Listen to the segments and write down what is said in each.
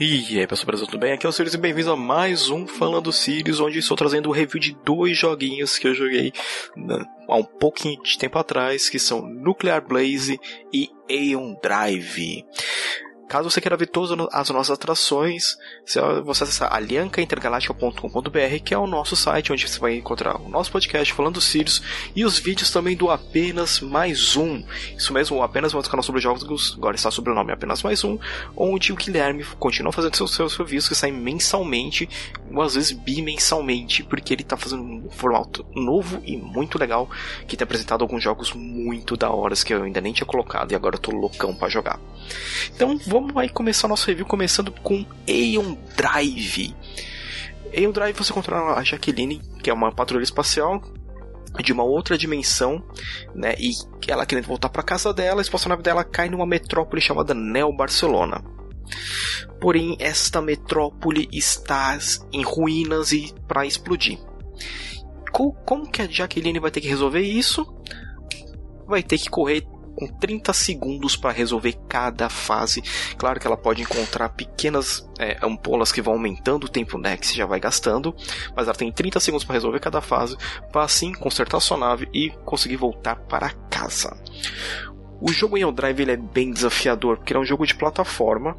E aí pessoal, tudo bem? Aqui é o Sirius e bem-vindos a mais um Falando Sirius, onde estou trazendo o review de dois joguinhos que eu joguei né, há um pouquinho de tempo atrás, que são Nuclear Blaze e Aeon Drive. Caso você queira ver todas as nossas atrações, você acessar aliancaintergaláctica.com.br, que é o nosso site onde você vai encontrar o nosso podcast falando dos Sirius e os vídeos também do Apenas Mais Um. Isso mesmo, Apenas Mais um canal sobre jogos, agora está sobre o nome Apenas Mais Um, onde o Guilherme continua fazendo seus, reviews que saem mensalmente, ou às vezes bimensalmente, porque ele está fazendo um formato novo e muito legal, que tem apresentado alguns jogos muito da hora que eu ainda nem tinha colocado e agora eu tô loucão para jogar. Então vamos aí começar nosso review começando com Aeon Drive. Aeon Drive você controla a Jaqueline, que é uma patrulha espacial de uma outra dimensão, né? E ela querendo voltar para casa dela, a espaçonave dela cai numa metrópole chamada Neo Barcelona. Porém, esta metrópole está em ruínas e para explodir. Como que a Jaqueline vai ter que resolver isso? Vai ter que correr com 30 segundos para resolver cada fase. Claro que ela pode encontrar pequenas é, ampolas que vão aumentando o tempo né, que você já vai gastando, mas ela tem 30 segundos para resolver cada fase, para assim consertar sua nave e conseguir voltar para casa. O jogo em Drive ele é bem desafiador, porque ele é um jogo de plataforma,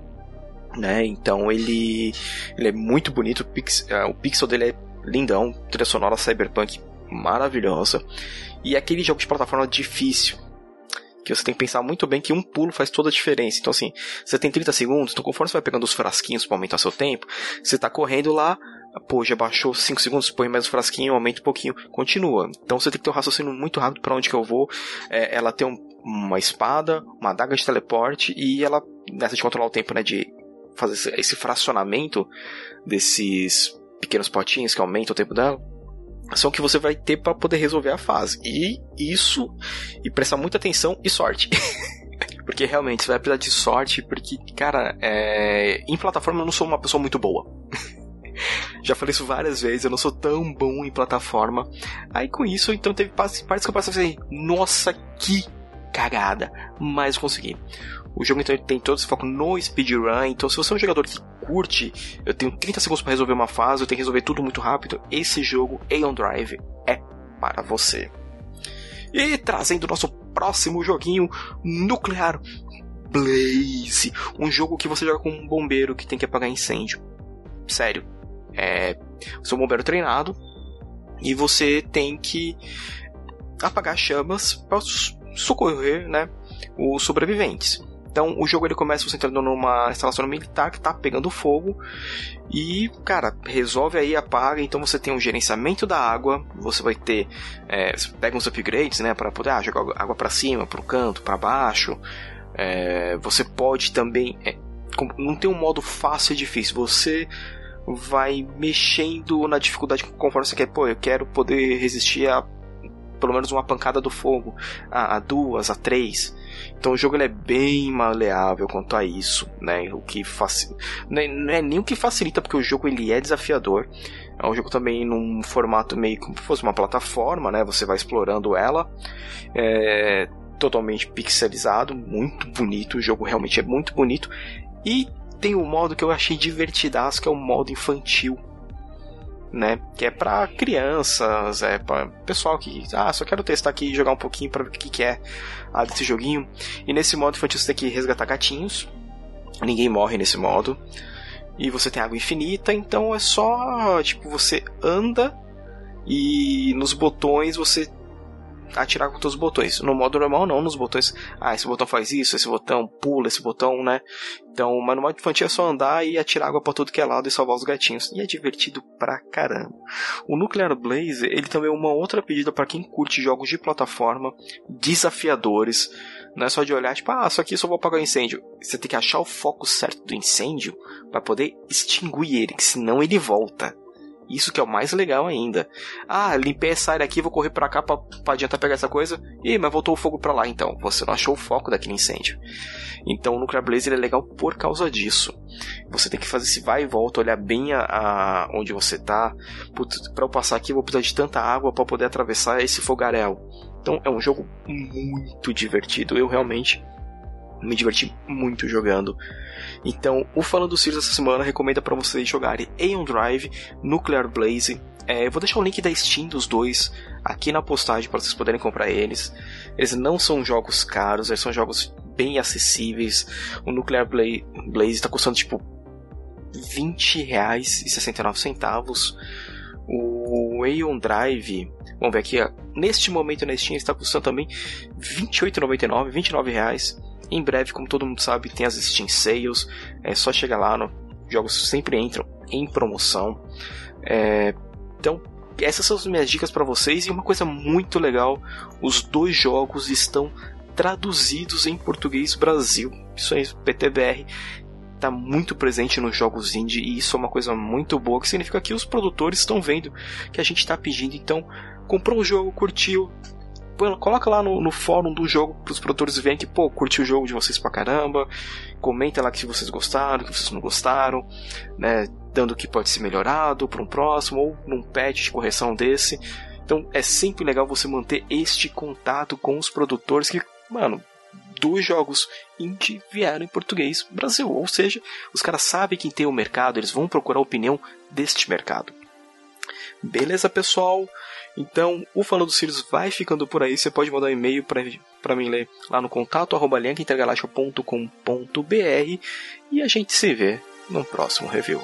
né? Então ele, ele é muito bonito, o, pix, uh, o pixel dele é lindão, trilha sonora cyberpunk maravilhosa. E é aquele jogo de plataforma difícil, que você tem que pensar muito bem que um pulo faz toda a diferença. Então, assim, você tem 30 segundos, então conforme você vai pegando os frasquinhos para aumentar seu tempo, você tá correndo lá, pô, já baixou 5 segundos, põe mais um frasquinho, aumenta um pouquinho, continua. Então você tem que ter um raciocínio muito rápido para onde que eu vou. É, ela tem um, uma espada, uma adaga de teleporte e ela, nessa de controlar o tempo, né, de fazer esse, fracionamento desses pequenos potinhos que aumentam o tempo dela, são que você vai ter para poder resolver a fase. E isso, e prestar muita atenção e sorte. porque realmente você vai precisar de sorte, porque, cara, é... em plataforma eu não sou uma pessoa muito boa. Já falei isso várias vezes, eu não sou tão bom em plataforma. Aí com isso, então teve partes que eu passei assim, nossa, que cagada. Mas consegui. O jogo então tem todo esse foco no speedrun, então se você é um jogador que curte, eu tenho 30 segundos para resolver uma fase, eu tenho que resolver tudo muito rápido, esse jogo Aeon Drive é para você. E trazendo o nosso próximo joguinho, Nuclear Blaze, um jogo que você joga com um bombeiro que tem que apagar incêndio. Sério, é, você é um bombeiro treinado e você tem que apagar chamas para socorrer, né, os sobreviventes. Então o jogo ele começa você entrando numa instalação militar que tá pegando fogo e, cara, resolve aí, apaga. Então você tem um gerenciamento da água, você vai ter, é, você pega uns upgrades, né, para poder ah, jogar água para cima, para o canto, para baixo. É, você pode também, é, não tem um modo fácil e difícil. Você vai mexendo na dificuldade conforme você quer. Pô, eu quero poder resistir a pelo menos uma pancada do fogo, a, a duas, a três. Então o jogo ele é bem maleável quanto a isso, né? O que facilita, é, não é nem o que facilita porque o jogo ele é desafiador. É um jogo também num formato meio como se fosse uma plataforma, né? Você vai explorando ela. É totalmente pixelizado, muito bonito. O jogo realmente é muito bonito e tem um modo que eu achei divertidaço, que é o modo infantil né? Que é para crianças, é para pessoal que, ah, só quero testar aqui e jogar um pouquinho para ver o que, que é ah, desse joguinho. E nesse modo infantil você tem que resgatar gatinhos. Ninguém morre nesse modo. E você tem água infinita, então é só, tipo, você anda e nos botões você atirar com todos os botões. No modo normal, não, nos botões. Ah, esse botão faz isso, esse botão pula, esse botão, né? Então, mas no modo infantil é só andar e atirar água para tudo que é lado e salvar os gatinhos. E é divertido pra caramba. O Nuclear Blaze, ele também é uma outra pedida para quem curte jogos de plataforma desafiadores. Não é só de olhar, tipo, ah, só aqui só vou apagar o incêndio. Você tem que achar o foco certo do incêndio para poder extinguir ele, senão ele volta. Isso que é o mais legal ainda. Ah, limpei essa área aqui, vou correr para cá pra, pra adiantar pegar essa coisa. Ih, mas voltou o fogo para lá então. Você não achou o foco daquele incêndio. Então o Nuclear Blaze é legal por causa disso. Você tem que fazer esse vai e volta, olhar bem a, a onde você tá. Para eu passar aqui, eu vou precisar de tanta água para poder atravessar esse fogaréu. Então é um jogo muito divertido. Eu realmente Me diverti muito jogando. Então, o Falando Sirius essa semana recomenda para vocês jogarem Aeon Drive, Nuclear Blaze. É, eu vou deixar o link da Steam dos dois aqui na postagem para vocês poderem comprar eles. Eles não são jogos caros, eles são jogos bem acessíveis. O Nuclear Blaze está custando tipo 20 reais e 69 centavos. O Aeon Drive, vamos ver aqui, neste momento na Steam está custando também 28,99, 29 reais. Em breve, como todo mundo sabe, tem as Steam Sales. É só chegar lá, no, jogos sempre entram em promoção. É, então, essas são as minhas dicas para vocês. E uma coisa muito legal: os dois jogos estão traduzidos em português Brasil. Isso aí, PTBR está muito presente nos jogos indie e isso é uma coisa muito boa, que significa que os produtores estão vendo que a gente está pedindo. Então, comprou um jogo, curtiu, coloca lá no, no fórum do jogo para os produtores verem que, pô, curti o jogo de vocês pra caramba, comenta lá que vocês gostaram, que vocês não gostaram, né, dando que pode ser melhorado para um próximo ou num patch de correção desse. Então é sempre legal você manter este contato com os produtores que, mano, dos jogos indie vieram em português Brasil. Ou seja, os caras sabem quem tem o mercado, eles vão procurar a opinião deste mercado. Beleza, pessoal? Então, o Falando Sirius vai ficando por aí. Você pode mandar um e-mail para mim ler lá no contato arroba e a gente se vê no próximo review.